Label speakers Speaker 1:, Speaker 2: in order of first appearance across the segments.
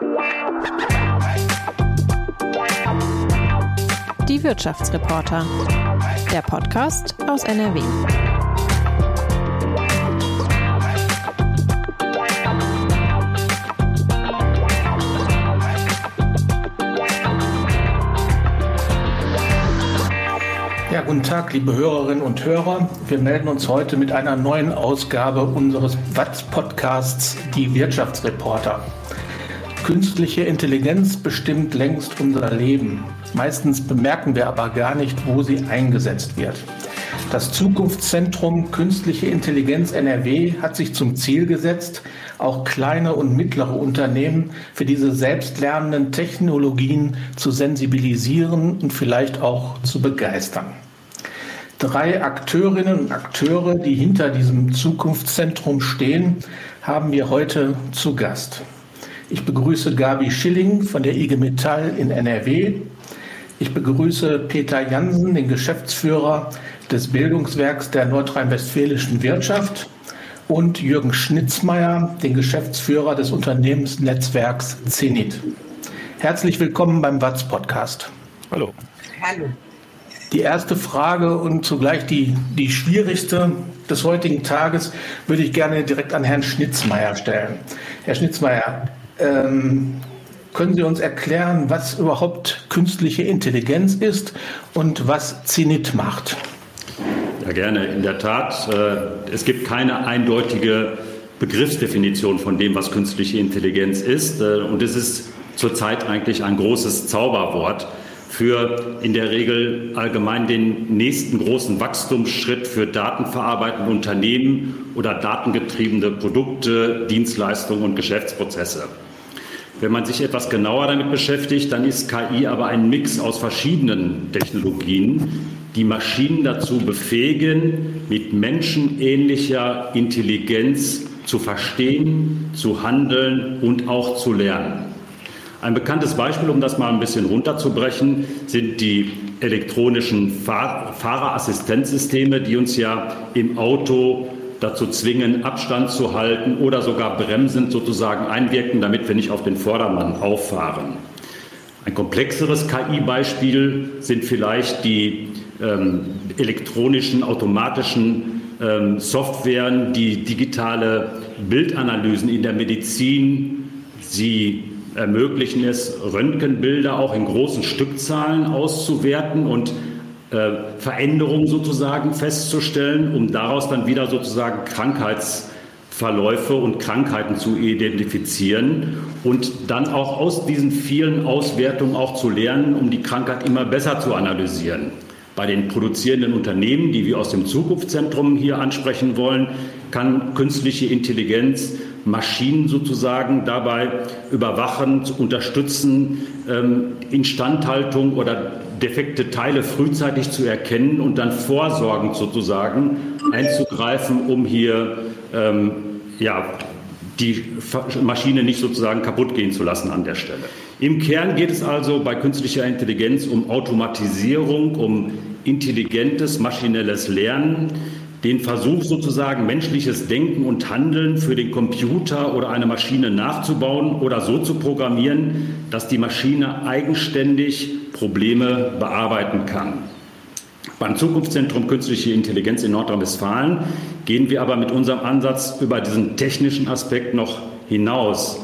Speaker 1: Die Wirtschaftsreporter. Der Podcast aus NRW.
Speaker 2: Ja, guten Tag, liebe Hörerinnen und Hörer. Wir melden uns heute mit einer neuen Ausgabe unseres WATS-Podcasts Die Wirtschaftsreporter. Künstliche Intelligenz bestimmt längst unser Leben. Meistens bemerken wir aber gar nicht, wo sie eingesetzt wird. Das Zukunftszentrum Künstliche Intelligenz NRW hat sich zum Ziel gesetzt, auch kleine und mittlere Unternehmen für diese selbstlernenden Technologien zu sensibilisieren und vielleicht auch zu begeistern. Drei Akteurinnen und Akteure, die hinter diesem Zukunftszentrum stehen, haben wir heute zu Gast. Ich begrüße Gabi Schilling von der IG Metall in NRW. Ich begrüße Peter Jansen, den Geschäftsführer des Bildungswerks der nordrhein-westfälischen Wirtschaft und Jürgen Schnitzmeier, den Geschäftsführer des Unternehmensnetzwerks Zenit. Herzlich willkommen beim WATS Podcast.
Speaker 3: Hallo.
Speaker 2: Hallo. Die erste Frage und zugleich die, die schwierigste des heutigen Tages würde ich gerne direkt an Herrn Schnitzmeier stellen. Herr Schnitzmeier, ähm, können Sie uns erklären, was überhaupt künstliche Intelligenz ist und was Zenit macht?
Speaker 3: Ja, gerne. In der Tat, äh, es gibt keine eindeutige Begriffsdefinition von dem, was künstliche Intelligenz ist. Äh, und es ist zurzeit eigentlich ein großes Zauberwort für in der Regel allgemein den nächsten großen Wachstumsschritt für datenverarbeitende Unternehmen oder datengetriebene Produkte, Dienstleistungen und Geschäftsprozesse. Wenn man sich etwas genauer damit beschäftigt, dann ist KI aber ein Mix aus verschiedenen Technologien, die Maschinen dazu befähigen, mit menschenähnlicher Intelligenz zu verstehen, zu handeln und auch zu lernen. Ein bekanntes Beispiel, um das mal ein bisschen runterzubrechen, sind die elektronischen Fahr Fahrerassistenzsysteme, die uns ja im Auto dazu zwingen, Abstand zu halten oder sogar bremsend sozusagen einwirken, damit wir nicht auf den Vordermann auffahren. Ein komplexeres KI-Beispiel sind vielleicht die ähm, elektronischen, automatischen ähm, Softwaren, die digitale Bildanalysen in der Medizin, sie ermöglichen es, Röntgenbilder auch in großen Stückzahlen auszuwerten und äh, Veränderungen sozusagen festzustellen, um daraus dann wieder sozusagen Krankheitsverläufe und Krankheiten zu identifizieren und dann auch aus diesen vielen Auswertungen auch zu lernen, um die Krankheit immer besser zu analysieren. Bei den produzierenden Unternehmen, die wir aus dem Zukunftszentrum hier ansprechen wollen, kann künstliche Intelligenz Maschinen sozusagen dabei überwachen, unterstützen, ähm, Instandhaltung oder defekte Teile frühzeitig zu erkennen und dann vorsorgend sozusagen einzugreifen, um hier ähm, ja, die Maschine nicht sozusagen kaputt gehen zu lassen an der Stelle. Im Kern geht es also bei künstlicher Intelligenz um Automatisierung, um intelligentes maschinelles Lernen, den Versuch sozusagen menschliches Denken und Handeln für den Computer oder eine Maschine nachzubauen oder so zu programmieren, dass die Maschine eigenständig Probleme bearbeiten kann. Beim Zukunftszentrum Künstliche Intelligenz in Nordrhein-Westfalen gehen wir aber mit unserem Ansatz über diesen technischen Aspekt noch hinaus.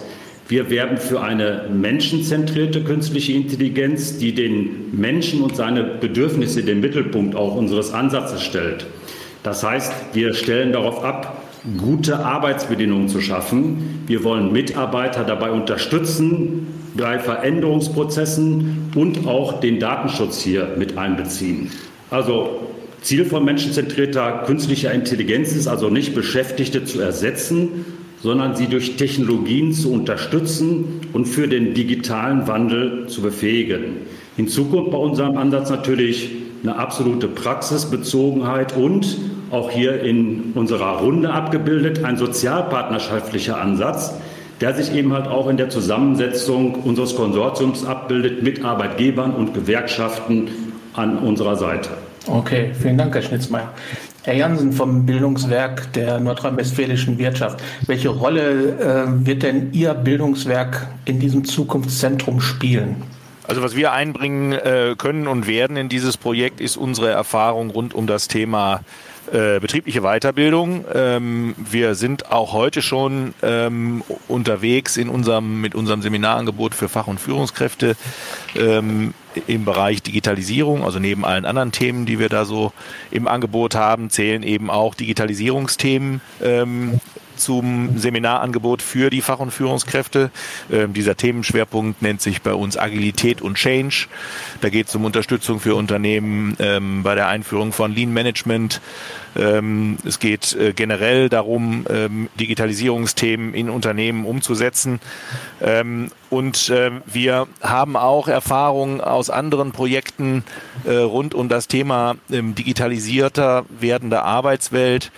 Speaker 3: Wir werben für eine menschenzentrierte künstliche Intelligenz, die den Menschen und seine Bedürfnisse den Mittelpunkt auch unseres Ansatzes stellt. Das heißt, wir stellen darauf ab, gute Arbeitsbedingungen zu schaffen. Wir wollen Mitarbeiter dabei unterstützen, bei Veränderungsprozessen und auch den Datenschutz hier mit einbeziehen. Also Ziel von menschenzentrierter künstlicher Intelligenz ist also nicht Beschäftigte zu ersetzen, sondern sie durch Technologien zu unterstützen und für den digitalen Wandel zu befähigen. Hinzu kommt bei unserem Ansatz natürlich eine absolute Praxisbezogenheit und auch hier in unserer Runde abgebildet, ein sozialpartnerschaftlicher Ansatz, der sich eben halt auch in der Zusammensetzung unseres Konsortiums abbildet mit Arbeitgebern und Gewerkschaften an unserer Seite.
Speaker 2: Okay, vielen Dank, Herr Schnitzmeier. Herr Jansen vom Bildungswerk der nordrhein-westfälischen Wirtschaft. Welche Rolle äh, wird denn Ihr Bildungswerk in diesem Zukunftszentrum spielen?
Speaker 4: Also was wir einbringen äh, können und werden in dieses Projekt ist unsere Erfahrung rund um das Thema äh, betriebliche Weiterbildung. Ähm, wir sind auch heute schon ähm, unterwegs in unserem, mit unserem Seminarangebot für Fach- und Führungskräfte ähm, im Bereich Digitalisierung. Also neben allen anderen Themen, die wir da so im Angebot haben, zählen eben auch Digitalisierungsthemen ähm, zum Seminarangebot für die Fach- und Führungskräfte. Ähm, dieser Themenschwerpunkt nennt sich bei uns Agilität und Change. Da geht es um Unterstützung für Unternehmen ähm, bei der Einführung von Lean Management. Ähm, es geht äh, generell darum, ähm, Digitalisierungsthemen in Unternehmen umzusetzen. Ähm, und äh, wir haben auch Erfahrungen aus anderen Projekten äh, rund um das Thema ähm, digitalisierter werdende Arbeitswelt.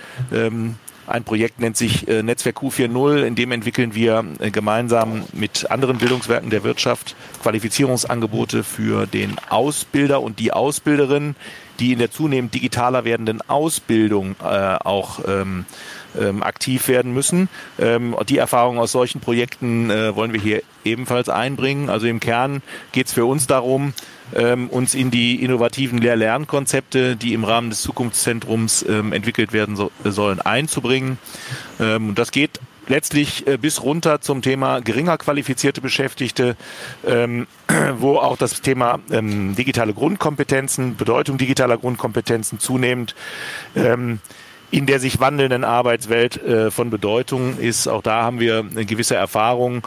Speaker 4: Ein Projekt nennt sich äh, Netzwerk Q4.0, in dem entwickeln wir äh, gemeinsam mit anderen Bildungswerken der Wirtschaft Qualifizierungsangebote für den Ausbilder und die Ausbilderin, die in der zunehmend digitaler werdenden Ausbildung äh, auch ähm, ähm, aktiv werden müssen. Ähm, die Erfahrung aus solchen Projekten äh, wollen wir hier ebenfalls einbringen. Also im Kern geht es für uns darum, ähm, uns in die innovativen Lehr-Lernkonzepte, die im Rahmen des Zukunftszentrums ähm, entwickelt werden so, sollen, einzubringen. Ähm, und das geht letztlich äh, bis runter zum Thema geringer qualifizierte Beschäftigte, ähm, wo auch das Thema ähm, digitale Grundkompetenzen, Bedeutung digitaler Grundkompetenzen zunehmend ähm, in der sich wandelnden Arbeitswelt äh, von Bedeutung ist. Auch da haben wir eine gewisse Erfahrung.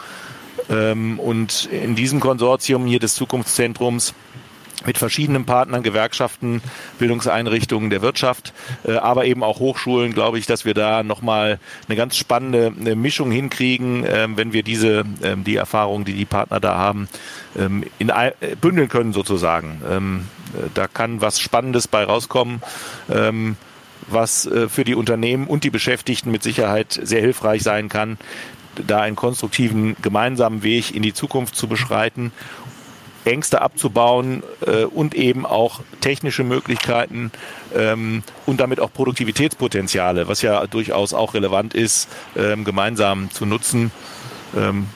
Speaker 4: Ähm, und in diesem Konsortium hier des Zukunftszentrums mit verschiedenen Partnern, Gewerkschaften, Bildungseinrichtungen der Wirtschaft, äh, aber eben auch Hochschulen, glaube ich, dass wir da nochmal eine ganz spannende Mischung hinkriegen, ähm, wenn wir diese, ähm, die Erfahrungen, die die Partner da haben, in, äh, bündeln können sozusagen. Äh, da kann was Spannendes bei rauskommen. Was für die Unternehmen und die Beschäftigten mit Sicherheit sehr hilfreich sein kann, da einen konstruktiven gemeinsamen Weg in die Zukunft zu beschreiten Ängste abzubauen äh, und eben auch technische Möglichkeiten ähm, und damit auch Produktivitätspotenziale, was ja durchaus auch relevant ist, ähm, gemeinsam zu nutzen. Ähm,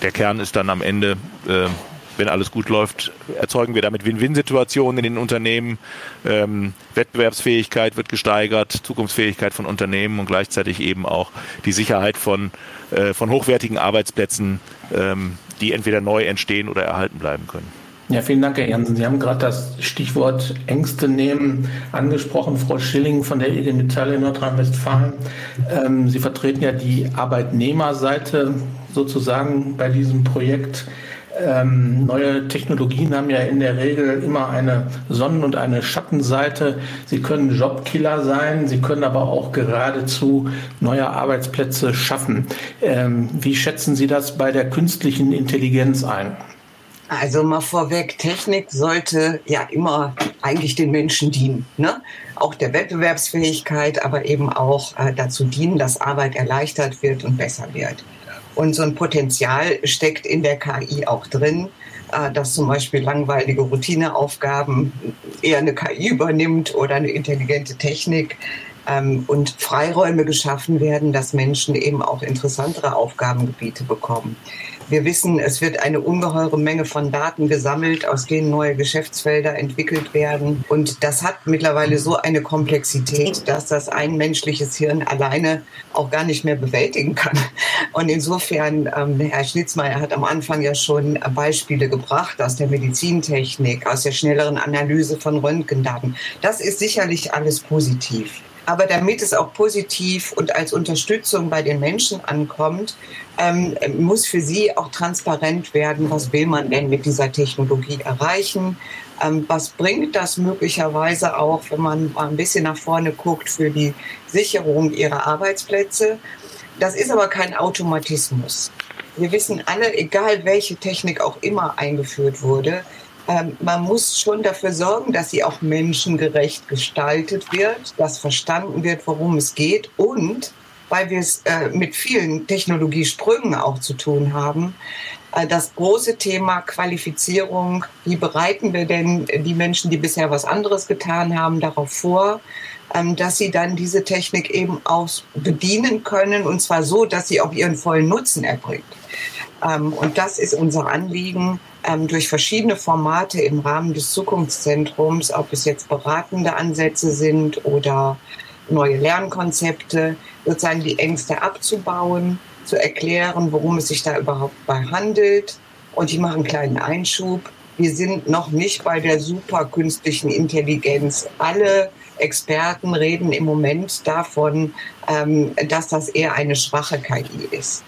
Speaker 4: der Kern ist dann am Ende, äh, wenn alles gut läuft, erzeugen wir damit Win-Win-Situationen in den Unternehmen. Ähm, Wettbewerbsfähigkeit wird gesteigert, Zukunftsfähigkeit von Unternehmen und gleichzeitig eben auch die Sicherheit von, äh, von hochwertigen Arbeitsplätzen ähm, die entweder neu entstehen oder erhalten bleiben können.
Speaker 2: Ja, vielen Dank, Herr Jansen. Sie haben gerade das Stichwort Ängste nehmen angesprochen. Frau Schilling von der IG Metall in Nordrhein-Westfalen. Ähm, Sie vertreten ja die Arbeitnehmerseite sozusagen bei diesem Projekt. Ähm, neue Technologien haben ja in der Regel immer eine Sonnen- und eine Schattenseite. Sie können Jobkiller sein, sie können aber auch geradezu neue Arbeitsplätze schaffen. Ähm, wie schätzen Sie das bei der künstlichen Intelligenz ein?
Speaker 5: Also mal vorweg, Technik sollte ja immer eigentlich den Menschen dienen. Ne? Auch der Wettbewerbsfähigkeit, aber eben auch äh, dazu dienen, dass Arbeit erleichtert wird und besser wird. Und so ein Potenzial steckt in der KI auch drin, äh, dass zum Beispiel langweilige Routineaufgaben eher eine KI übernimmt oder eine intelligente Technik ähm, und Freiräume geschaffen werden, dass Menschen eben auch interessantere Aufgabengebiete bekommen. Wir wissen, es wird eine ungeheure Menge von Daten gesammelt, aus denen neue Geschäftsfelder entwickelt werden. Und das hat mittlerweile so eine Komplexität, dass das ein menschliches Hirn alleine auch gar nicht mehr bewältigen kann. Und insofern, ähm, Herr Schnitzmeier hat am Anfang ja schon Beispiele gebracht aus der Medizintechnik, aus der schnelleren Analyse von Röntgendaten. Das ist sicherlich alles positiv. Aber damit es auch positiv und als Unterstützung bei den Menschen ankommt, ähm, muss für sie auch transparent werden, was will man denn mit dieser Technologie erreichen. Ähm, was bringt das möglicherweise auch, wenn man mal ein bisschen nach vorne guckt, für die Sicherung ihrer Arbeitsplätze? Das ist aber kein Automatismus. Wir wissen alle, egal welche Technik auch immer eingeführt wurde, ähm, man muss schon dafür sorgen, dass sie auch menschengerecht gestaltet wird, dass verstanden wird, worum es geht und weil wir es äh, mit vielen Technologiesprüngen auch zu tun haben, äh, das große Thema Qualifizierung, wie bereiten wir denn die Menschen, die bisher was anderes getan haben, darauf vor, ähm, dass sie dann diese Technik eben auch bedienen können und zwar so, dass sie auch ihren vollen Nutzen erbringt. Ähm, und das ist unser Anliegen ähm, durch verschiedene Formate im Rahmen des Zukunftszentrums, ob es jetzt beratende Ansätze sind oder neue Lernkonzepte, sozusagen die Ängste abzubauen, zu erklären, worum es sich da überhaupt bei handelt. Und ich mache einen kleinen Einschub. Wir sind noch nicht bei der super künstlichen Intelligenz. Alle Experten reden im Moment davon, ähm, dass das eher eine schwache KI ist.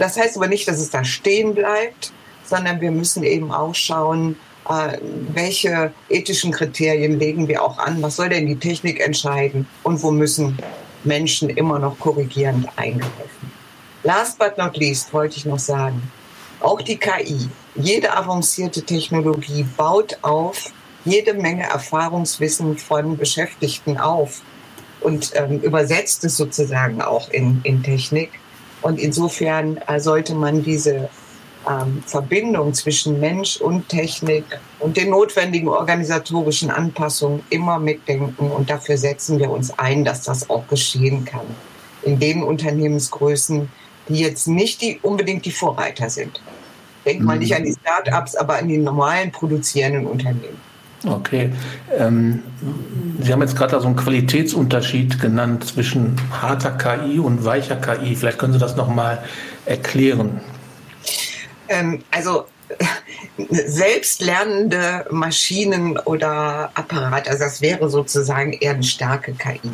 Speaker 5: Das heißt aber nicht, dass es da stehen bleibt, sondern wir müssen eben auch schauen, äh, welche ethischen Kriterien legen wir auch an, was soll denn die Technik entscheiden und wo müssen Menschen immer noch korrigierend eingreifen. Last but not least wollte ich noch sagen, auch die KI, jede avancierte Technologie baut auf jede Menge Erfahrungswissen von Beschäftigten auf und ähm, übersetzt es sozusagen auch in, in Technik. Und insofern äh, sollte man diese ähm, Verbindung zwischen Mensch und Technik und den notwendigen organisatorischen Anpassungen immer mitdenken. Und dafür setzen wir uns ein, dass das auch geschehen kann. In den Unternehmensgrößen, die jetzt nicht die, unbedingt die Vorreiter sind. Denkt mal nicht an die Start-ups, aber an die normalen produzierenden Unternehmen.
Speaker 2: Okay. Ähm, Sie haben jetzt gerade so einen Qualitätsunterschied genannt zwischen harter KI und weicher KI. Vielleicht können Sie das nochmal erklären
Speaker 5: ähm, also selbstlernende Maschinen oder Apparate, also das wäre sozusagen eher eine starke KI.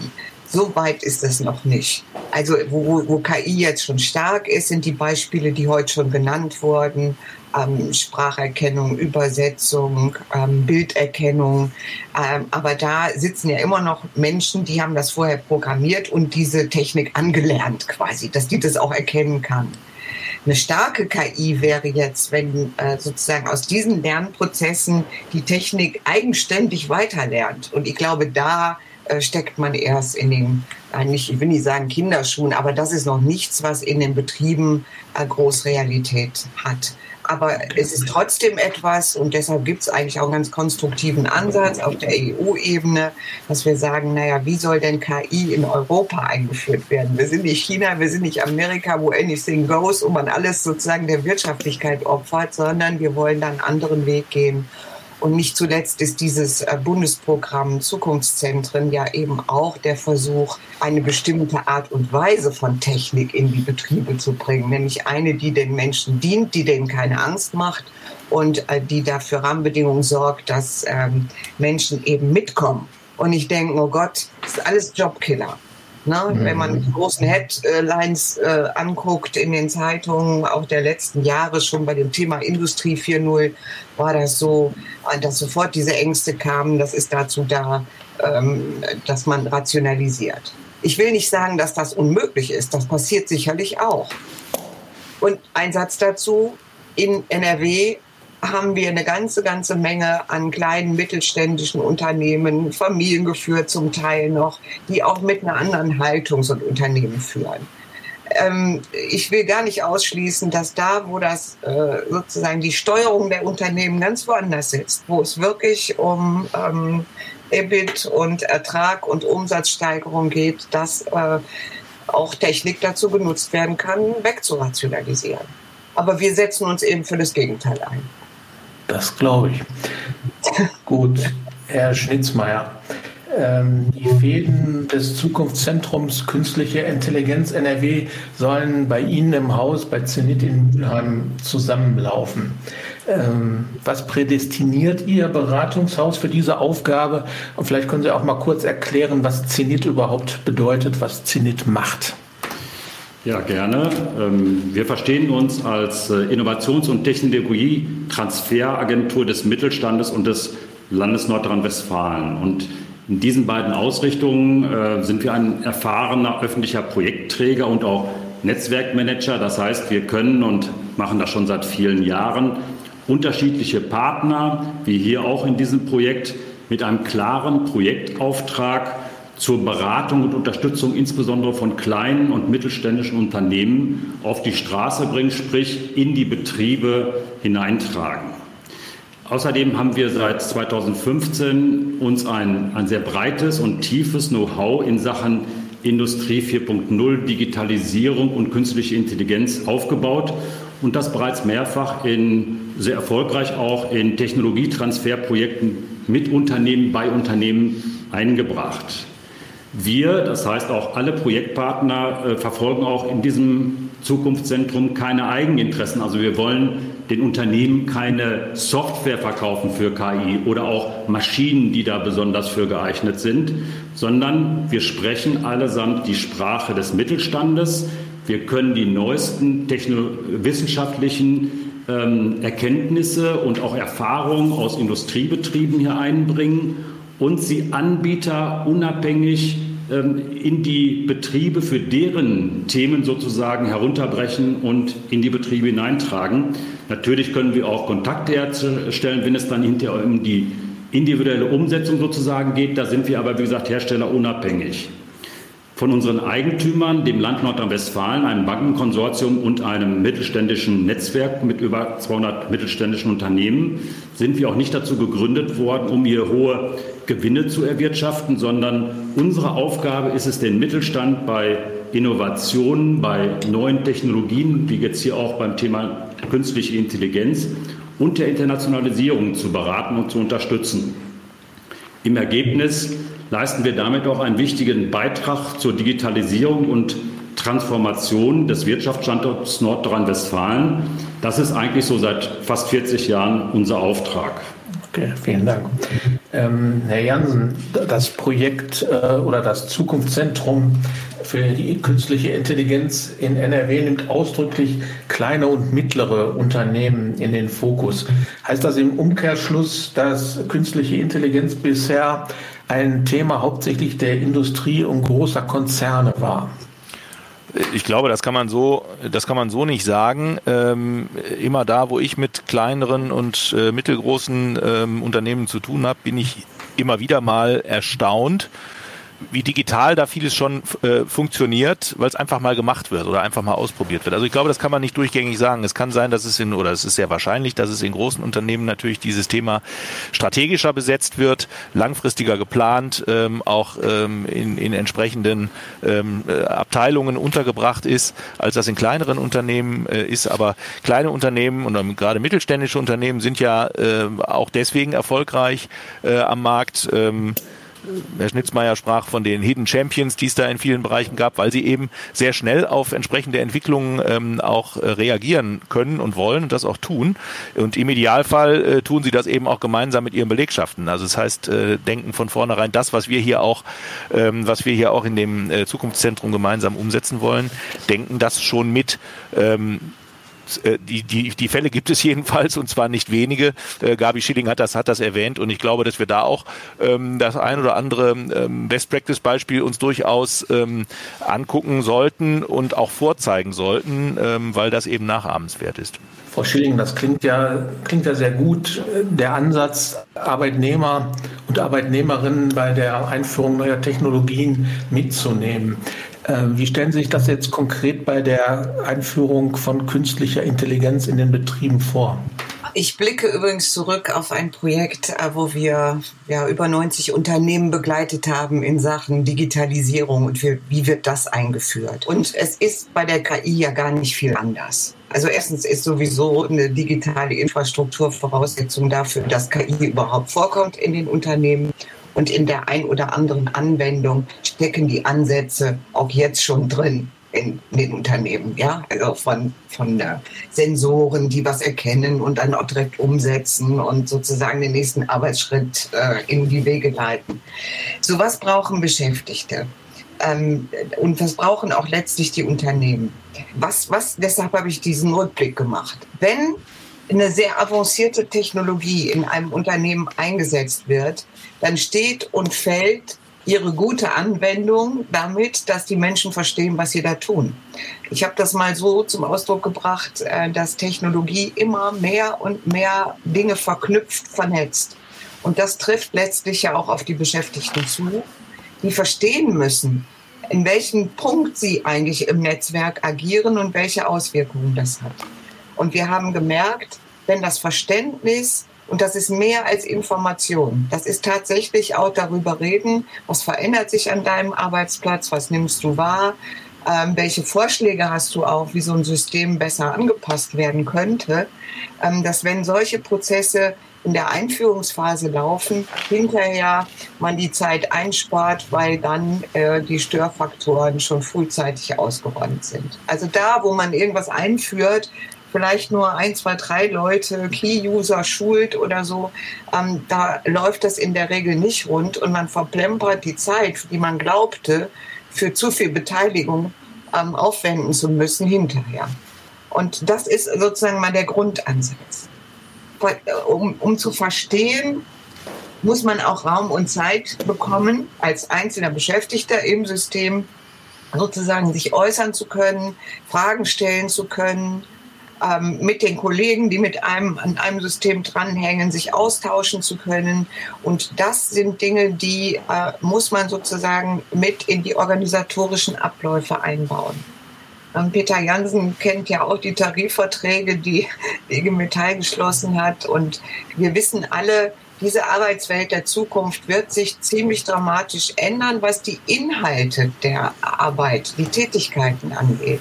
Speaker 5: So weit ist es noch nicht. Also wo, wo KI jetzt schon stark ist, sind die Beispiele, die heute schon genannt wurden. Ähm, Spracherkennung, Übersetzung, ähm, Bilderkennung. Ähm, aber da sitzen ja immer noch Menschen, die haben das vorher programmiert und diese Technik angelernt quasi, dass die das auch erkennen kann. Eine starke KI wäre jetzt, wenn äh, sozusagen aus diesen Lernprozessen die Technik eigenständig weiterlernt. Und ich glaube, da äh, steckt man erst in den, nicht, ich will nicht sagen Kinderschuhen, aber das ist noch nichts, was in den Betrieben äh, Großrealität hat. Aber es ist trotzdem etwas, und deshalb gibt es eigentlich auch einen ganz konstruktiven Ansatz auf der EU-Ebene, dass wir sagen, naja, wie soll denn KI in Europa eingeführt werden? Wir sind nicht China, wir sind nicht Amerika, wo anything goes und man alles sozusagen der Wirtschaftlichkeit opfert, sondern wir wollen da einen anderen Weg gehen und nicht zuletzt ist dieses äh, Bundesprogramm Zukunftszentren ja eben auch der Versuch, eine bestimmte Art und Weise von Technik in die Betriebe zu bringen, nämlich eine, die den Menschen dient, die denen keine Angst macht und äh, die dafür Rahmenbedingungen sorgt, dass ähm, Menschen eben mitkommen und nicht denken, oh Gott, das ist alles Jobkiller. Ne? Mhm. Wenn man die großen Headlines äh, anguckt in den Zeitungen, auch der letzten Jahre schon bei dem Thema Industrie 4.0, war das so, äh, dass sofort diese Ängste kamen. Das ist dazu da, ähm, dass man rationalisiert. Ich will nicht sagen, dass das unmöglich ist. Das passiert sicherlich auch. Und ein Satz dazu. In NRW haben wir eine ganze, ganze Menge an kleinen mittelständischen Unternehmen, familiengeführt zum Teil noch, die auch mit einer anderen Haltung so ein Unternehmen führen. Ähm, ich will gar nicht ausschließen, dass da, wo das äh, sozusagen die Steuerung der Unternehmen ganz woanders sitzt, wo es wirklich um ähm, EBIT und Ertrag und Umsatzsteigerung geht, dass äh, auch Technik dazu genutzt werden kann, wegzurationalisieren. Aber wir setzen uns eben für das Gegenteil ein.
Speaker 2: Das glaube ich. Gut, Herr Schnitzmeier. Ähm, die Fäden des Zukunftszentrums Künstliche Intelligenz NRW sollen bei Ihnen im Haus bei Zenit in Mülheim zusammenlaufen. Ähm, was prädestiniert Ihr Beratungshaus für diese Aufgabe? Und vielleicht können Sie auch mal kurz erklären, was Zenit überhaupt bedeutet, was Zenit macht.
Speaker 3: Ja, gerne. Ähm, wir verstehen uns als äh, Innovations- und Technologietransferagentur des Mittelstandes und des Landes Nordrhein-Westfalen. Und in diesen beiden Ausrichtungen äh, sind wir ein erfahrener öffentlicher Projektträger und auch Netzwerkmanager. Das heißt, wir können und machen das schon seit vielen Jahren unterschiedliche Partner, wie hier auch in diesem Projekt, mit einem klaren Projektauftrag zur Beratung und Unterstützung insbesondere von kleinen und mittelständischen Unternehmen auf die Straße bringen, sprich in die Betriebe hineintragen. Außerdem haben wir seit 2015 uns ein, ein sehr breites und tiefes Know-how in Sachen Industrie 4.0, Digitalisierung und künstliche Intelligenz aufgebaut und das bereits mehrfach in sehr erfolgreich auch in Technologietransferprojekten mit Unternehmen, bei Unternehmen eingebracht. Wir, das heißt auch alle Projektpartner, äh, verfolgen auch in diesem Zukunftszentrum keine Eigeninteressen. Also wir wollen den Unternehmen keine Software verkaufen für KI oder auch Maschinen, die da besonders für geeignet sind, sondern wir sprechen allesamt die Sprache des Mittelstandes. Wir können die neuesten wissenschaftlichen ähm, Erkenntnisse und auch Erfahrungen aus Industriebetrieben hier einbringen und sie Anbieter unabhängig ähm, in die Betriebe für deren Themen sozusagen herunterbrechen und in die Betriebe hineintragen. Natürlich können wir auch Kontakte herstellen, wenn es dann hinterher um die individuelle Umsetzung sozusagen geht. Da sind wir aber, wie gesagt, herstellerunabhängig von unseren Eigentümern, dem Land Nordrhein-Westfalen, einem Bankenkonsortium und einem mittelständischen Netzwerk mit über 200 mittelständischen Unternehmen, sind wir auch nicht dazu gegründet worden, um hier hohe Gewinne zu erwirtschaften, sondern unsere Aufgabe ist es, den Mittelstand bei Innovationen, bei neuen Technologien, wie jetzt hier auch beim Thema künstliche Intelligenz und der Internationalisierung zu beraten und zu unterstützen. Im Ergebnis leisten wir damit auch einen wichtigen Beitrag zur Digitalisierung und Transformation des Wirtschaftsstandorts Nordrhein-Westfalen. Das ist eigentlich so seit fast 40 Jahren unser Auftrag.
Speaker 2: Okay, vielen Dank. Ähm, Herr Jansen, das Projekt äh, oder das Zukunftszentrum für die künstliche Intelligenz in NRW nimmt ausdrücklich kleine und mittlere Unternehmen in den Fokus. Heißt das im Umkehrschluss, dass künstliche Intelligenz bisher ein Thema hauptsächlich der Industrie und großer Konzerne war?
Speaker 4: Ich glaube, das kann man so, das kann man so nicht sagen. Ähm, immer da, wo ich mit kleineren und äh, mittelgroßen ähm, Unternehmen zu tun habe, bin ich immer wieder mal erstaunt, wie digital da vieles schon äh, funktioniert, weil es einfach mal gemacht wird oder einfach mal ausprobiert wird. Also ich glaube, das kann man nicht durchgängig sagen. Es kann sein, dass es in, oder es ist sehr wahrscheinlich, dass es in großen Unternehmen natürlich dieses Thema strategischer besetzt wird, langfristiger geplant, ähm, auch ähm, in, in entsprechenden ähm, äh, Abteilungen untergebracht ist, als das in kleineren Unternehmen äh, ist. Aber kleine Unternehmen und ähm, gerade mittelständische Unternehmen sind ja äh, auch deswegen erfolgreich äh, am Markt. Ähm, Herr Schnitzmeier sprach von den Hidden Champions, die es da in vielen Bereichen gab, weil sie eben sehr schnell auf entsprechende Entwicklungen ähm, auch äh, reagieren können und wollen und das auch tun. Und im Idealfall äh, tun sie das eben auch gemeinsam mit ihren Belegschaften. Also das heißt, äh, denken von vornherein das, was wir hier auch, ähm, was wir hier auch in dem äh, Zukunftszentrum gemeinsam umsetzen wollen, denken das schon mit. Ähm, äh, die, die, die Fälle gibt es jedenfalls und zwar nicht wenige. Äh, Gabi Schilling hat das, hat das erwähnt und ich glaube, dass wir da auch ähm, das ein oder andere ähm, Best Practice Beispiel uns durchaus ähm, angucken sollten und auch vorzeigen sollten, ähm, weil das eben nachahmenswert ist.
Speaker 2: Frau Schilling, das klingt ja, klingt ja sehr gut. Der Ansatz, Arbeitnehmer und Arbeitnehmerinnen bei der Einführung neuer Technologien mitzunehmen. Ähm, wie stellen Sie sich das jetzt konkret bei der Einführung von künstlicher Intelligenz in den Betrieben vor?
Speaker 5: Ich blicke übrigens zurück auf ein Projekt, äh, wo wir ja, über 90 Unternehmen begleitet haben in Sachen Digitalisierung und wie, wie wird das eingeführt. Und es ist bei der KI ja gar nicht viel anders. Also erstens ist sowieso eine digitale Infrastruktur Voraussetzung dafür, dass KI überhaupt vorkommt in den Unternehmen. Und in der ein oder anderen Anwendung stecken die Ansätze auch jetzt schon drin in, den Unternehmen, ja, also von, von äh, Sensoren, die was erkennen und dann auch direkt umsetzen und sozusagen den nächsten Arbeitsschritt äh, in die Wege leiten. So was brauchen Beschäftigte. Ähm, und das brauchen auch letztlich die Unternehmen. Was, was, deshalb habe ich diesen Rückblick gemacht. Wenn eine sehr avancierte Technologie in einem Unternehmen eingesetzt wird, dann steht und fällt ihre gute Anwendung damit, dass die Menschen verstehen, was sie da tun. Ich habe das mal so zum Ausdruck gebracht, äh, dass Technologie immer mehr und mehr Dinge verknüpft, vernetzt. Und das trifft letztlich ja auch auf die Beschäftigten zu, die verstehen müssen, in welchem Punkt sie eigentlich im Netzwerk agieren und welche Auswirkungen das hat. Und wir haben gemerkt, wenn das Verständnis Und das ist mehr als Information. Das ist tatsächlich auch darüber reden, was verändert sich an deinem Arbeitsplatz, was nimmst du wahr, ähm, welche Vorschläge hast du auch, wie so ein System besser angepasst werden könnte, ähm, dass wenn solche Prozesse in der Einführungsphase laufen, hinterher man die Zeit einspart, weil dann äh, die Störfaktoren schon frühzeitig ausgeräumt sind. Also da, wo man irgendwas einführt, vielleicht nur ein, zwei, drei Leute, Key-User schult oder so, ähm, da läuft das in der Regel nicht rund und man verplempert die Zeit, die man glaubte, für zu viel Beteiligung ähm, aufwenden zu müssen hinterher. Und das ist sozusagen mal der Grundansatz. Um, um zu verstehen, muss man auch Raum und Zeit bekommen, als einzelner Beschäftigter im System sozusagen sich äußern zu können, Fragen stellen zu können, ähm, mit den Kollegen, die mit einem an einem System dranhängen, sich austauschen zu können. Und das sind Dinge, die äh, muss man sozusagen mit in die organisatorischen Abläufe einbauen. Ähm, Peter Jansen kennt ja auch die Tarifverträge, die IG Metall geschlossen hat. Und wir wissen alle, diese Arbeitswelt der Zukunft wird sich ziemlich dramatisch ändern, was die Inhalte der Arbeit, die Tätigkeiten angeht.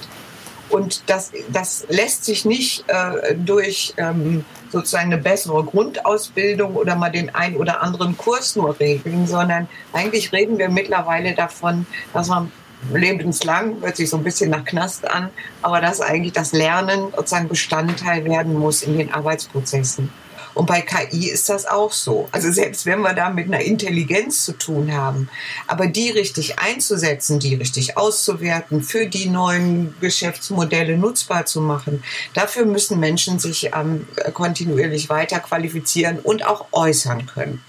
Speaker 5: Und das, das lässt sich nicht äh, durch ähm, sozusagen eine bessere Grundausbildung oder mal den ein oder anderen Kurs nur regeln, sondern eigentlich reden wir mittlerweile davon, dass man lebenslang, hört sich so ein bisschen nach Knast an, aber dass eigentlich das Lernen sozusagen Bestandteil werden muss in den Arbeitsprozessen. Und bei KI ist das auch so. Also selbst wenn wir da mit einer Intelligenz zu tun haben, aber die richtig einzusetzen, die richtig auszuwerten, für die neuen Geschäftsmodelle nutzbar zu machen, dafür müssen Menschen sich ähm, kontinuierlich weiter qualifizieren und auch äußern können.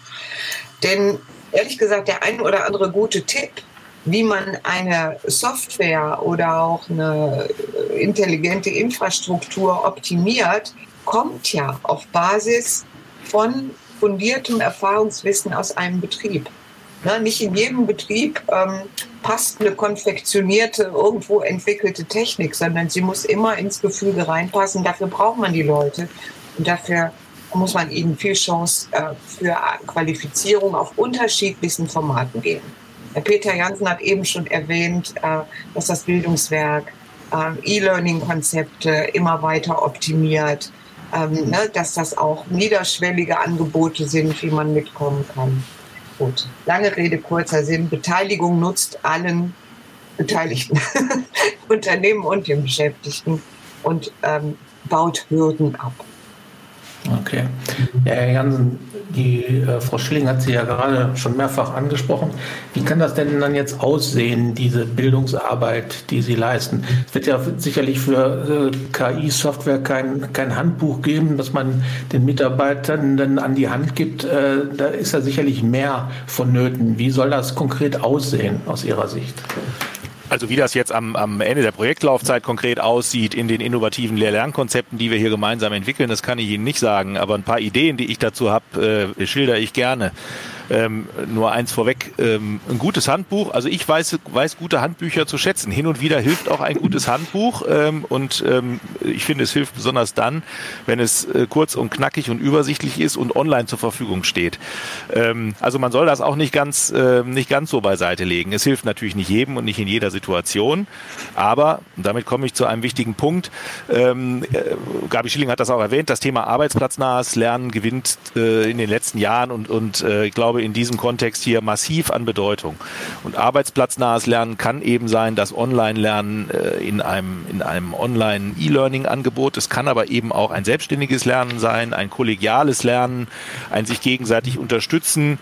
Speaker 5: Denn ehrlich gesagt, der ein oder andere gute Tipp, wie man eine Software oder auch eine intelligente Infrastruktur optimiert, kommt ja auf Basis von fundiertem Erfahrungswissen aus einem Betrieb. Ne, nicht in jedem Betrieb ähm, passt eine konfektionierte, irgendwo entwickelte Technik, sondern sie muss immer ins Gefüge reinpassen. Dafür braucht man die Leute und dafür muss man ihnen viel Chance äh, für Qualifizierung auf unterschiedlichsten Formaten geben. Herr Peter Jansen hat eben schon erwähnt, äh, dass das Bildungswerk äh, E-Learning-Konzepte immer weiter optimiert, ähm, ne, dass das auch niederschwellige Angebote sind, wie man mitkommen kann. Gut, lange Rede, kurzer Sinn. Beteiligung nutzt allen Beteiligten, Unternehmen und den Beschäftigten und ähm, baut Hürden ab.
Speaker 2: Okay. Ja, Herr Jansen, die äh, Frau Schilling hat Sie ja gerade schon mehrfach angesprochen. Wie kann das denn dann jetzt aussehen, diese Bildungsarbeit, die Sie leisten? Es wird ja sicherlich für äh, KI-Software kein, kein Handbuch geben, das man den Mitarbeitern dann an die Hand gibt. Äh, da ist ja sicherlich mehr vonnöten. Wie soll das konkret aussehen aus Ihrer Sicht?
Speaker 4: Also wie das jetzt am, am Ende der Projektlaufzeit konkret aussieht in den innovativen Lehr-Lernkonzepten, die wir hier gemeinsam entwickeln, das kann ich Ihnen nicht sagen. Aber ein paar Ideen, die ich dazu habe, äh, schilder ich gerne. Ähm, nur eins vorweg, ähm, ein gutes Handbuch. Also ich weiß, weiß gute Handbücher zu schätzen. Hin und wieder hilft auch ein gutes Handbuch ähm, und ähm, ich finde, es hilft besonders dann, wenn es äh, kurz und knackig und übersichtlich ist und online zur Verfügung steht. Ähm, also man soll das auch nicht ganz, äh, nicht ganz so beiseite legen. Es hilft natürlich nicht jedem und nicht in jeder Situation, aber damit komme ich zu einem wichtigen Punkt. Ähm, äh, Gabi Schilling hat das auch erwähnt, das Thema arbeitsplatznahes Lernen gewinnt äh, in den letzten Jahren und, und äh, ich glaube, glaube, in diesem Kontext hier massiv an Bedeutung. Und arbeitsplatznahes Lernen kann eben sein, das Online-Lernen äh, in einem, in einem Online-E-Learning-Angebot. Es kann aber eben auch ein selbstständiges Lernen sein, ein kollegiales Lernen, ein sich gegenseitig unterstützen.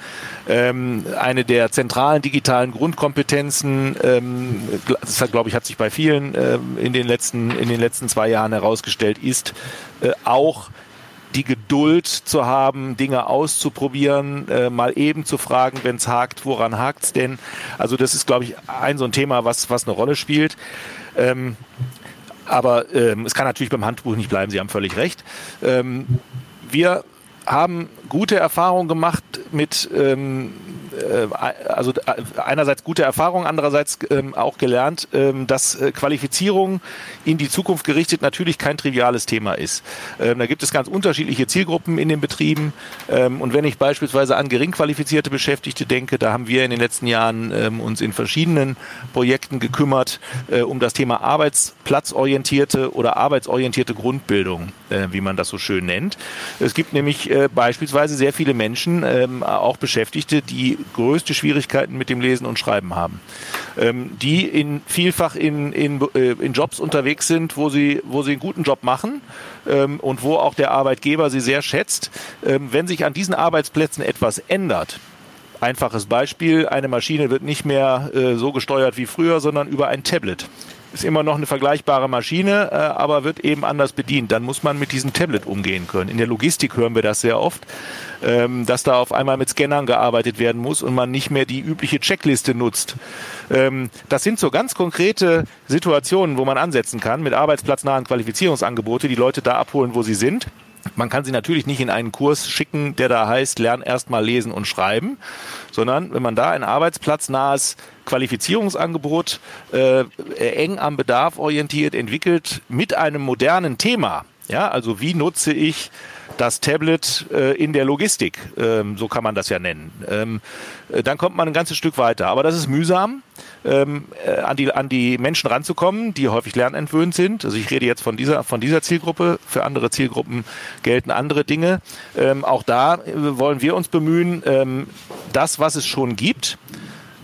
Speaker 4: Ähm, eine der zentralen digitalen Grundkompetenzen, ähm, das glaube ich, hat sich bei vielen ähm, in, den letzten, in den letzten zwei Jahren herausgestellt, ist äh, auch die Geduld zu haben, Dinge auszuprobieren, äh, mal eben zu fragen, wenn es hakt, woran hakt es denn? Also das ist, glaube ich, ein so ein Thema, was, was eine Rolle spielt. Ähm, aber ähm, es kann natürlich beim Handbuch nicht bleiben, Sie haben völlig recht. Ähm, wir haben gute Erfahrungen gemacht mit ähm, äh, also äh, einerseits gute Erfahrung, andererseits ähm, auch gelernt, ähm, dass äh, Qualifizierung in die Zukunft gerichtet natürlich kein triviales Thema ist. Ähm, da gibt es ganz unterschiedliche Zielgruppen in den Betrieben. Und wenn ich beispielsweise an gering qualifizierte Beschäftigte denke, da haben wir in den letzten Jahren uns in verschiedenen Projekten gekümmert äh, um das Thema arbeitsplatzorientierte oder arbeitsorientierte Grundbildung, äh, wie man das so schön nennt. Es gibt nämlich äh, beispielsweise sehr viele Menschen, auch Beschäftigte, die größte Schwierigkeiten mit dem Lesen und Schreiben haben, ähm, die in vielfach in, in, äh, in Jobs unterwegs sind, wo sie, wo sie einen guten Job machen ähm, und wo auch der Arbeitgeber sie sehr schätzt. Ähm, wenn sich an diesen Arbeitsplätzen etwas ändert, Einfaches Beispiel, eine Maschine wird nicht mehr äh, so gesteuert wie früher, sondern über ein Tablet ist immer noch eine vergleichbare Maschine, äh, aber wird eben anders bedient. Dann muss man mit diesem Tablet umgehen können. In der Logistik hören wir das sehr oft, ähm, dass da auf einmal mit Scannern gearbeitet werden muss und man nicht mehr die übliche Checkliste nutzt. Ähm, das sind so ganz konkrete Situationen, wo man ansetzen kann mit arbeitsplatznahen Qualifizierungsangebote, die Leute da abholen, wo sie sind. Man kann sie natürlich nicht in einen Kurs schicken, der da heißt, lern erstmal lesen und schreiben, sondern wenn man da ein arbeitsplatznahes Qualifizierungsangebot äh, eng am Bedarf orientiert entwickelt mit einem modernen Thema, ja, also wie nutze ich das Tablet äh, in der Logistik, ähm, so kann man das ja nennen. Ähm, äh, dann kommt man ein ganzes Stück weiter. Aber das ist mühsam, ähm, äh, an, die, an die Menschen ranzukommen, die häufig lernentwöhnt sind. Also ich rede jetzt von dieser, von dieser Zielgruppe. Für andere Zielgruppen gelten andere Dinge. Ähm, auch da äh, wollen wir uns bemühen, ähm, das, was es schon gibt,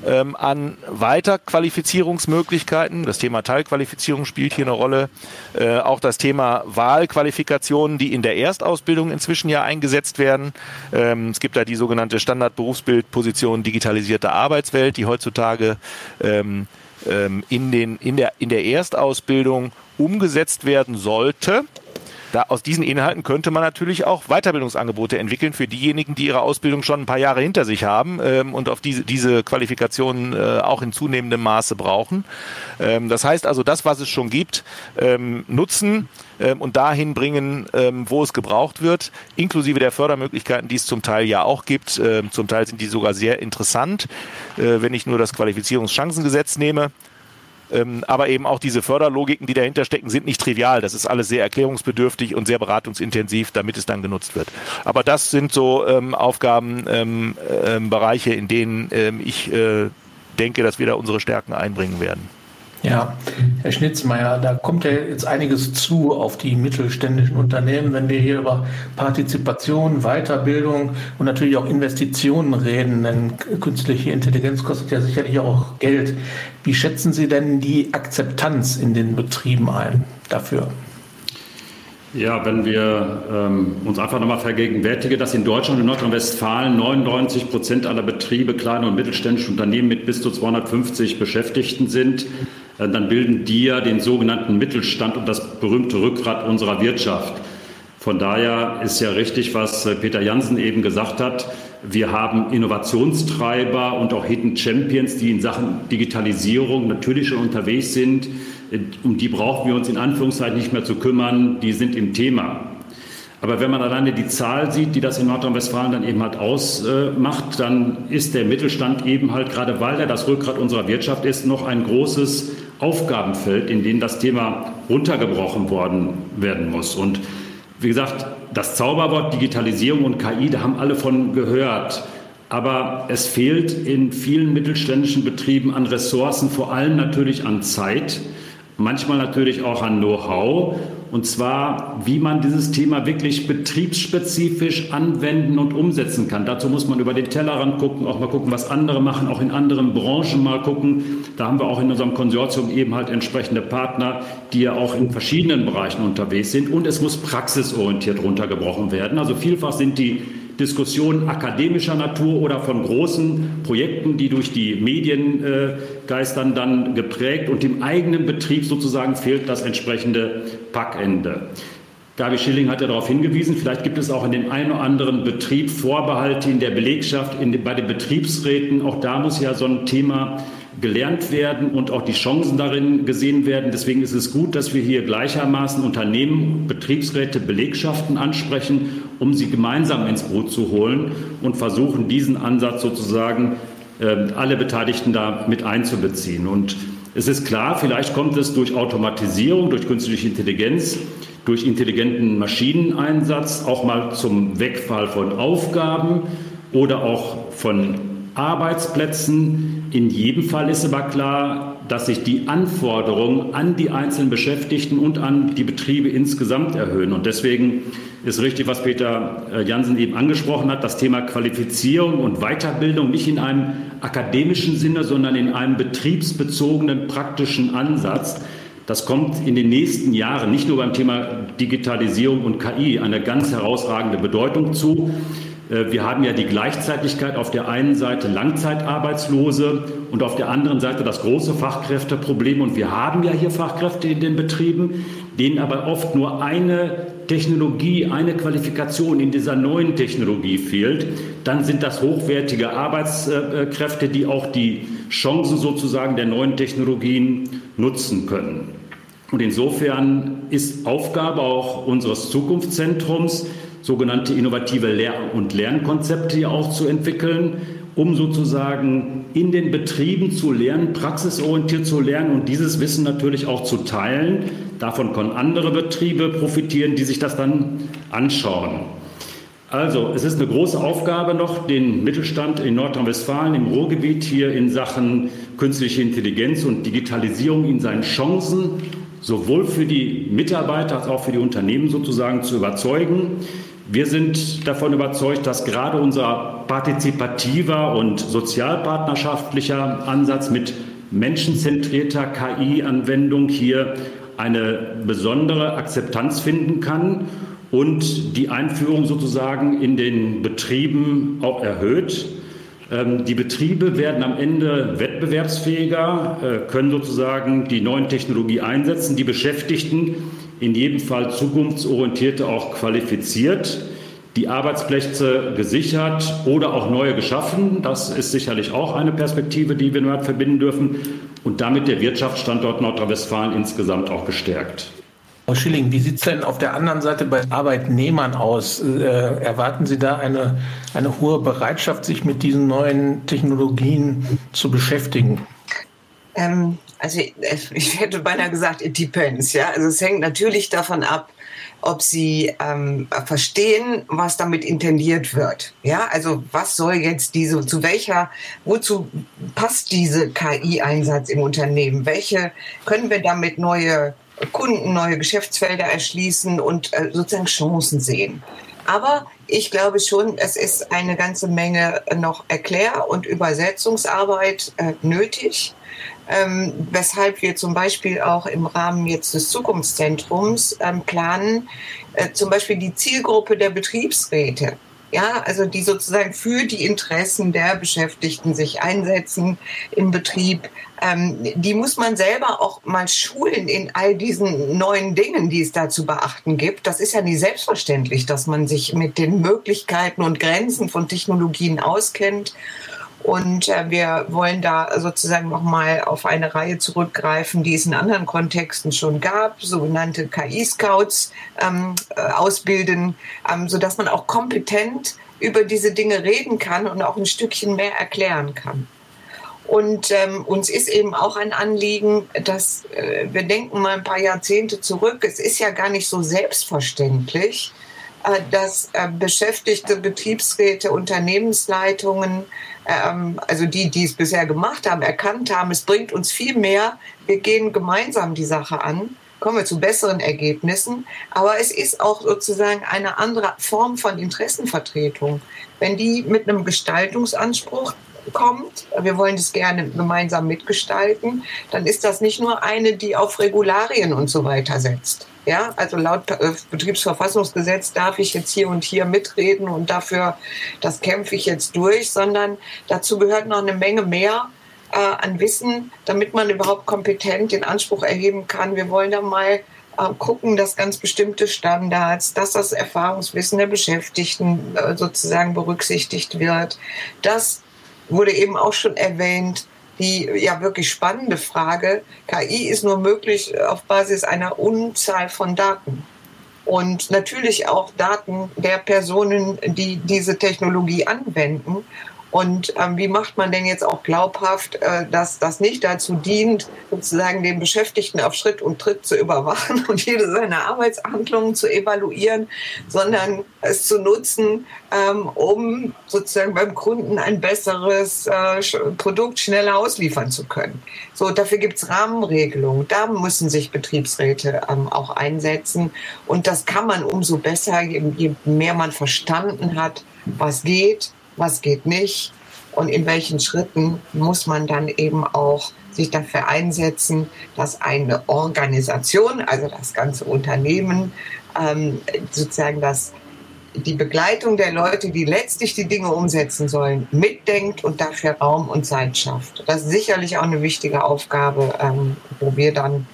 Speaker 4: ähm, an Weiterqualifizierungsmöglichkeiten. Das Thema Teilqualifizierung spielt hier eine Rolle. Äh, auch das Thema Wahlqualifikationen, die in der Erstausbildung inzwischen ja eingesetzt werden. Ähm, es gibt da die sogenannte Standardberufsbildposition digitalisierte Arbeitswelt, die heutzutage ähm, ähm in, den, in, der, in der Erstausbildung umgesetzt werden sollte. Da, aus diesen Inhalten könnte man natürlich auch Weiterbildungsangebote entwickeln für diejenigen, die ihre Ausbildung schon ein paar Jahre hinter sich haben ähm, und auf diese, diese Qualifikationen äh, auch in zunehmendem Maße brauchen. Ähm, das heißt also, das, was es schon gibt, ähm, nutzen ähm, und dahin bringen, ähm, wo es gebraucht wird, inklusive der Fördermöglichkeiten, die es zum Teil ja auch gibt. Ähm, zum Teil sind die sogar sehr interessant, äh, wenn ich nur das Qualifizierungschancengesetz nehme. Ähm, aber eben auch diese Förderlogiken, die dahinter stecken, sind nicht trivial. Das ist alles sehr erklärungsbedürftig und sehr beratungsintensiv, damit es dann genutzt wird. Aber das sind so ähm, Aufgaben, ähm, ähm, in denen ähm, ich äh, denke, dass wir da unsere Stärken einbringen werden.
Speaker 2: Ja, Herr Schnitzmeier, da kommt ja jetzt einiges zu auf die mittelständischen Unternehmen, wenn wir hier über Partizipation, Weiterbildung und natürlich auch Investitionen reden. Denn künstliche Intelligenz kostet ja sicherlich auch Geld. Wie schätzen Sie denn die Akzeptanz in den Betrieben ein dafür?
Speaker 3: Ja, wenn wir ähm, uns einfach nochmal vergegenwärtigen, dass in Deutschland und Nordrhein-Westfalen 99 Prozent aller Betriebe kleine und mittelständische Unternehmen mit bis zu 250 Beschäftigten sind, dann bilden die ja den sogenannten Mittelstand und das berühmte Rückgrat unserer Wirtschaft. Von daher ist ja richtig, was äh, Peter Jansen eben gesagt hat. Wir haben Innovationstreiber und auch Hidden Champions, die in Sachen Digitalisierung natürlich schon unterwegs sind. Äh, um die brauchen wir uns in Anführungszeichen nicht mehr zu kümmern. Die sind im Thema. Aber wenn man alleine die Zahl sieht, die das in Nordrhein-Westfalen dann eben halt ausmacht, dann ist der Mittelstand eben halt, gerade weil er das Rückgrat unserer Wirtschaft ist, noch ein großes Aufgabenfeld, in dem das Thema runtergebrochen worden werden muss. Und wie gesagt, das Zauberwort Digitalisierung und KI, da haben alle von gehört. Aber es fehlt in vielen mittelständischen Betrieben an Ressourcen, vor allem natürlich an Zeit, manchmal natürlich auch an Know-how. Und zwar, wie man dieses Thema wirklich betriebsspezifisch anwenden und umsetzen kann. Dazu muss man über den Tellerrand gucken, auch mal gucken, was andere machen, auch in anderen Branchen mal gucken. Da haben wir auch in unserem Konsortium eben halt entsprechende Partner, die ja auch in verschiedenen Bereichen unterwegs sind. Und es muss praxisorientiert runtergebrochen werden. Also vielfach sind die Diskussionen akademischer Natur oder von großen Projekten, die durch die Medien äh, geistern, dann geprägt und im eigenen Betrieb sozusagen fehlt das entsprechende Packende. Gabi Schilling hat ja darauf hingewiesen, vielleicht gibt es auch in dem einen oder anderen Betrieb Vorbehalte in der Belegschaft, in, bei den Betriebsräten. Auch da muss ja so ein Thema gelernt werden und auch die Chancen darin gesehen werden. Deswegen ist es gut, dass wir hier gleichermaßen Unternehmen, Betriebsräte, Belegschaften ansprechen, um sie gemeinsam ins Boot zu holen und versuchen, diesen Ansatz sozusagen ähm, alle Beteiligten da mit einzubeziehen. Und es ist klar, vielleicht kommt es durch Automatisierung, durch künstliche Intelligenz, durch intelligenten Maschineneinsatz auch mal zum Wegfall von Aufgaben oder auch von Arbeitsplätzen. In jedem Fall ist aber klar, dass sich die Anforderungen an die einzelnen Beschäftigten und an die Betriebe insgesamt erhöhen. Und deswegen ist richtig, was Peter äh, Jansen eben angesprochen hat, das Thema Qualifizierung und Weiterbildung nicht in einem akademischen Sinne, sondern in einem betriebsbezogenen praktischen Ansatz. Das kommt in den nächsten Jahren nicht nur beim Thema Digitalisierung und KI eine ganz herausragende Bedeutung zu. Äh, wir haben ja die Gleichzeitigkeit auf der einen Seite Langzeitarbeitslose und auf der anderen Seite das große Fachkräfteproblem. Und wir haben ja hier Fachkräfte in den Betrieben, denen aber oft nur eine Technologie, eine Qualifikation in dieser neuen Technologie fehlt. Dann sind das hochwertige Arbeitskräfte, die auch die Chancen sozusagen der neuen Technologien nutzen können. Und insofern ist Aufgabe auch unseres Zukunftszentrums, sogenannte innovative Lehr- und Lernkonzepte auch zu entwickeln, um sozusagen in den Betrieben zu lernen, praxisorientiert zu lernen und dieses Wissen natürlich auch zu teilen. Davon können andere Betriebe profitieren, die sich das dann anschauen. Also, es ist eine große Aufgabe noch, den Mittelstand in Nordrhein-Westfalen, im Ruhrgebiet hier in Sachen künstliche Intelligenz und Digitalisierung in seinen Chancen sowohl für die Mitarbeiter als auch für die Unternehmen sozusagen zu überzeugen. Wir sind davon überzeugt, dass gerade unser partizipativer und sozialpartnerschaftlicher Ansatz mit menschenzentrierter KI-Anwendung hier eine besondere Akzeptanz finden kann und die Einführung sozusagen in den Betrieben auch erhöht. Ähm, die Betriebe werden am Ende wettbewerbsfähiger, äh, können sozusagen die neuen Technologie einsetzen. Die Beschäftigten in jedem Fall zukunftsorientierte auch qualifiziert, die Arbeitsplätze gesichert oder auch neue geschaffen. Das ist sicherlich auch eine Perspektive, die wir damit verbinden dürfen und damit der Wirtschaftsstandort Nordrhein-Westfalen insgesamt auch gestärkt.
Speaker 2: Frau Schilling, wie sieht es denn auf der anderen Seite bei Arbeitnehmern aus? Äh, erwarten Sie da eine, eine hohe Bereitschaft, sich mit diesen neuen Technologien zu beschäftigen?
Speaker 5: Ähm, also ich, ich hätte beinahe gesagt, it depends. Ja? Also es hängt natürlich davon ab, ob sie ähm, verstehen, was damit intendiert wird. Ja, also was soll jetzt diese, zu welcher, wozu passt diese KI-Einsatz im Unternehmen? Welche können wir damit neue Kunden, neue Geschäftsfelder erschließen und äh, sozusagen Chancen sehen? Aber ich glaube schon, es ist eine ganze Menge noch Erklär- und Übersetzungsarbeit äh, nötig ähm, weshalb wir zum Beispiel auch im Rahmen jetzt des Zukunftszentrums ähm, planen, äh, zum Beispiel die Zielgruppe der Betriebsräte. Ja, also die sozusagen für die Interessen der Beschäftigten sich einsetzen im Betrieb. Ähm, die muss man selber auch mal schulen in all diesen neuen Dingen, die es da zu beachten gibt. Das ist ja nicht selbstverständlich, dass man sich mit den Möglichkeiten und Grenzen von Technologien auskennt. Und äh, wir wollen da sozusagen nochmal auf eine Reihe zurückgreifen, die es in anderen Kontexten schon gab, sogenannte KI-Scouts ähm, äh, ausbilden, ähm, sodass man auch kompetent über diese Dinge reden kann und auch ein Stückchen mehr erklären kann. Und ähm, uns ist eben auch ein Anliegen, dass äh, wir denken mal ein paar Jahrzehnte zurück. Es ist ja gar nicht so selbstverständlich, dass äh, Beschäftigte, Betriebsräte, Unternehmensleitungen ähm, also die, die es bisher gemacht haben, erkannt haben, es bringt uns viel mehr, wir gehen gemeinsam die Sache an, kommen wir zu besseren Ergebnissen. Aber es ist auch sozusagen eine andere Form von Interessenvertretung. Wenn die mit einem Gestaltungsanspruch kommt, wir wollen das gerne gemeinsam mitgestalten, dann ist das nicht nur eine, die auf Regularien und so weiter setzt. Ja, also laut äh, Betriebsverfassungsgesetz darf ich jetzt hier und hier mitreden und dafür, das kämpfe ich jetzt durch, sondern dazu gehört noch eine Menge mehr äh, an Wissen, damit man überhaupt kompetent den Anspruch erheben kann. Wir wollen da mal äh, gucken, dass ganz bestimmte Standards, dass das Erfahrungswissen der Beschäftigten äh, sozusagen berücksichtigt wird. Das wurde eben auch schon erwähnt die ja wirklich spannende Frage. KI ist nur möglich auf Basis einer Unzahl von Daten. Und natürlich auch Daten der Personen, die diese Technologie anwenden. Und ähm, wie macht man denn jetzt auch glaubhaft, äh, dass das nicht dazu dient, sozusagen den Beschäftigten auf Schritt und Tritt zu überwachen und jede seiner Arbeitshandlungen zu evaluieren, sondern es zu nutzen, ähm, um sozusagen beim Kunden ein besseres äh, Produkt schneller ausliefern zu können. So, dafür gibt es Rahmenregelungen. Da müssen sich Betriebsräte ähm, auch einsetzen. Und das kann man umso besser, je, je mehr man verstanden hat, was geht, was geht nicht und in welchen Schritten muss man dann eben auch sich dafür einsetzen, dass eine Organisation, also das ganze Unternehmen, ähm, sozusagen das, die Begleitung der Leute, die letztlich die Dinge umsetzen sollen, mitdenkt und dafür Raum und Zeit schafft. Das ist sicherlich auch eine wichtige Aufgabe, ähm, wo wir dann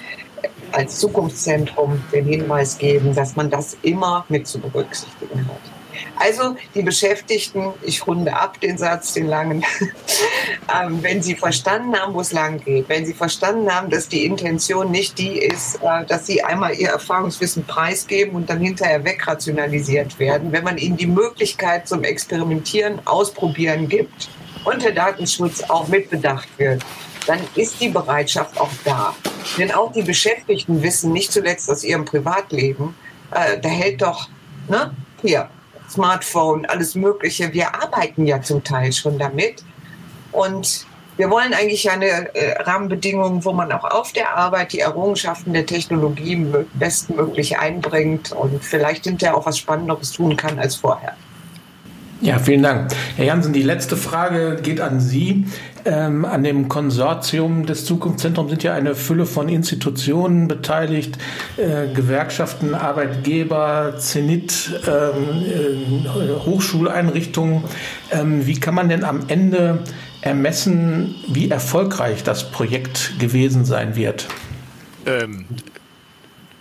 Speaker 5: als Zukunftszentrum den Hinweis geben, dass man das immer mit zu berücksichtigen hat. Also die Beschäftigten, ich runde ab den Satz, den langen, ähm, wenn sie verstanden haben, wo es lang geht, wenn sie verstanden haben, dass die Intention nicht die ist, äh, dass sie einmal ihr Erfahrungswissen preisgeben und dann hinterher wegrationalisiert werden, wenn man ihnen die Möglichkeit zum Experimentieren, Ausprobieren gibt und der Datenschutz auch mitbedacht wird, dann ist die Bereitschaft auch da. Denn auch die Beschäftigten wissen nicht zuletzt aus ihrem Privatleben, äh, da hält doch, ne, hier, Smartphone, alles Mögliche. Wir arbeiten ja zum Teil schon damit. Und wir wollen eigentlich eine äh, Rahmenbedingung, wo man auch auf der Arbeit die Errungenschaften der Technologie bestmöglich einbringt und vielleicht hinterher auch was Spannenderes tun kann als vorher.
Speaker 2: Ja, vielen Dank. Herr Jansen, die letzte Frage geht an Sie. Ähm, an dem Konsortium des Zukunftszentrums sind ja eine Fülle von Institutionen beteiligt, äh, Gewerkschaften, Arbeitgeber, Zenit, ähm, äh, Hochschuleinrichtungen. Ähm, wie kann man denn am Ende ermessen, wie erfolgreich das Projekt gewesen sein wird?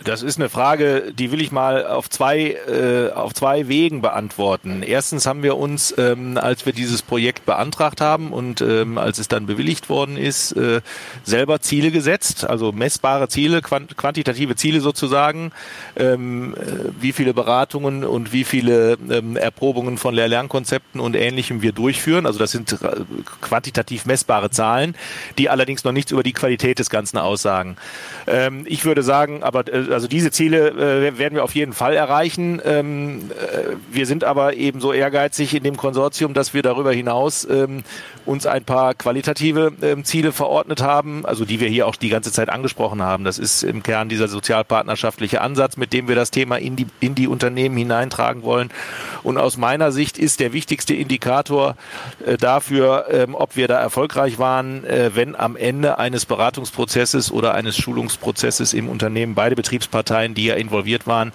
Speaker 4: Das ist eine Frage, die will ich mal auf zwei, äh, auf zwei Wegen beantworten. Erstens haben wir uns, ähm, als wir dieses Projekt beantragt haben und ähm, als es dann bewilligt worden ist, äh, selber Ziele gesetzt, also messbare Ziele, quant quantitative Ziele sozusagen, ähm, äh, wie viele Beratungen und wie viele ähm, Erprobungen von Lehr-Lernkonzepten und Ähnlichem wir durchführen. Also das sind äh, quantitativ messbare Zahlen, die allerdings noch nichts über die Qualität des Ganzen aussagen. Ähm, ich würde sagen, aber äh, also diese Ziele äh, werden wir auf jeden Fall erreichen. Ähm, äh, wir sind aber eben so ehrgeizig in dem Konsortium, dass wir darüber hinaus ähm, uns ein paar qualitative ähm, Ziele verordnet haben, also die wir hier auch die ganze Zeit angesprochen haben. Das ist im Kern dieser sozialpartnerschaftliche Ansatz, mit dem wir das Thema in die, in die Unternehmen hineintragen wollen. Und aus meiner Sicht ist der wichtigste Indikator äh, dafür, ähm, ob wir da erfolgreich waren, äh, wenn am Ende eines Beratungsprozesses oder eines Schulungsprozesses im Unternehmen beide Betriebs Betriebsparteien, die ja involviert waren,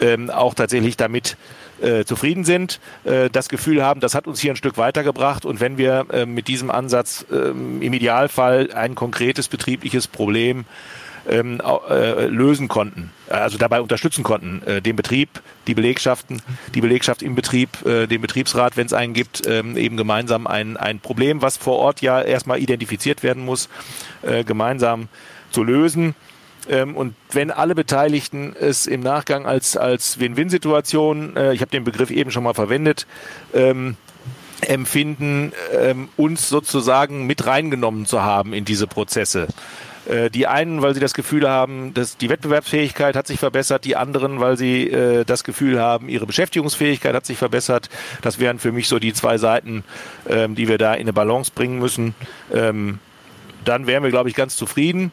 Speaker 4: ähm, auch tatsächlich damit äh, zufrieden sind, äh, das Gefühl haben, das hat uns hier ein Stück weitergebracht. Und wenn wir äh, mit diesem Ansatz ähm, im Idealfall ein konkretes betriebliches Problem ähm, äh, lösen konnten, also dabei unterstützen konnten, äh, den Betrieb, die Belegschaften, die Belegschaft im Betrieb, äh, den Betriebsrat, wenn es einen gibt, ähm, eben gemeinsam ein, ein Problem, was vor Ort ja erstmal identifiziert werden muss, äh, gemeinsam zu lösen ähm, und wenn alle Beteiligten es im Nachgang als, als Win-Win-Situation, äh, ich habe den Begriff eben schon mal verwendet, ähm, empfinden, ähm, uns sozusagen mit reingenommen zu haben in diese Prozesse. Äh, die einen, weil sie das Gefühl haben, dass die Wettbewerbsfähigkeit hat sich verbessert, die anderen, weil sie äh, das Gefühl haben, ihre Beschäftigungsfähigkeit hat sich verbessert. Das wären für mich so die zwei Seiten, ähm, die wir da in eine Balance bringen müssen. Ähm, dann wären wir, glaube ich, ganz zufrieden.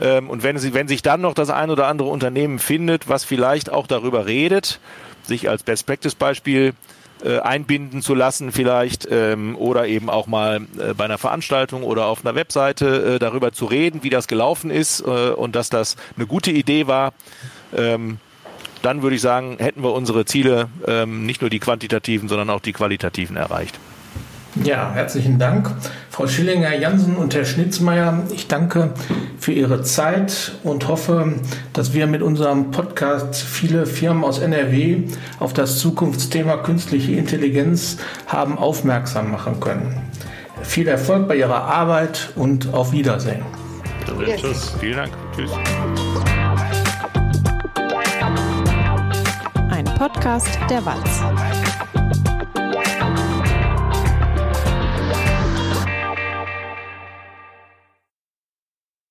Speaker 4: Ähm, und wenn, sie, wenn sich dann noch das ein oder andere Unternehmen findet, was vielleicht auch darüber redet, sich als Best Practice Beispiel äh, einbinden zu lassen vielleicht ähm, oder eben auch mal äh, bei einer Veranstaltung oder auf einer Webseite äh, darüber zu reden, wie das gelaufen ist äh, und dass das eine gute Idee war, ähm, dann würde ich sagen, hätten wir unsere Ziele ähm, nicht nur die quantitativen, sondern auch die qualitativen erreicht.
Speaker 2: Ja, herzlichen Dank. Frau Schillinger, Jansen und Herr Schnitzmeier, ich danke für Ihre Zeit und hoffe, dass wir mit unserem Podcast viele Firmen aus NRW auf das Zukunftsthema künstliche Intelligenz haben aufmerksam machen können. Viel Erfolg bei Ihrer Arbeit und auf Wiedersehen.
Speaker 4: Yes. Tschüss. Vielen Dank. Tschüss.
Speaker 1: Ein Podcast der Walz.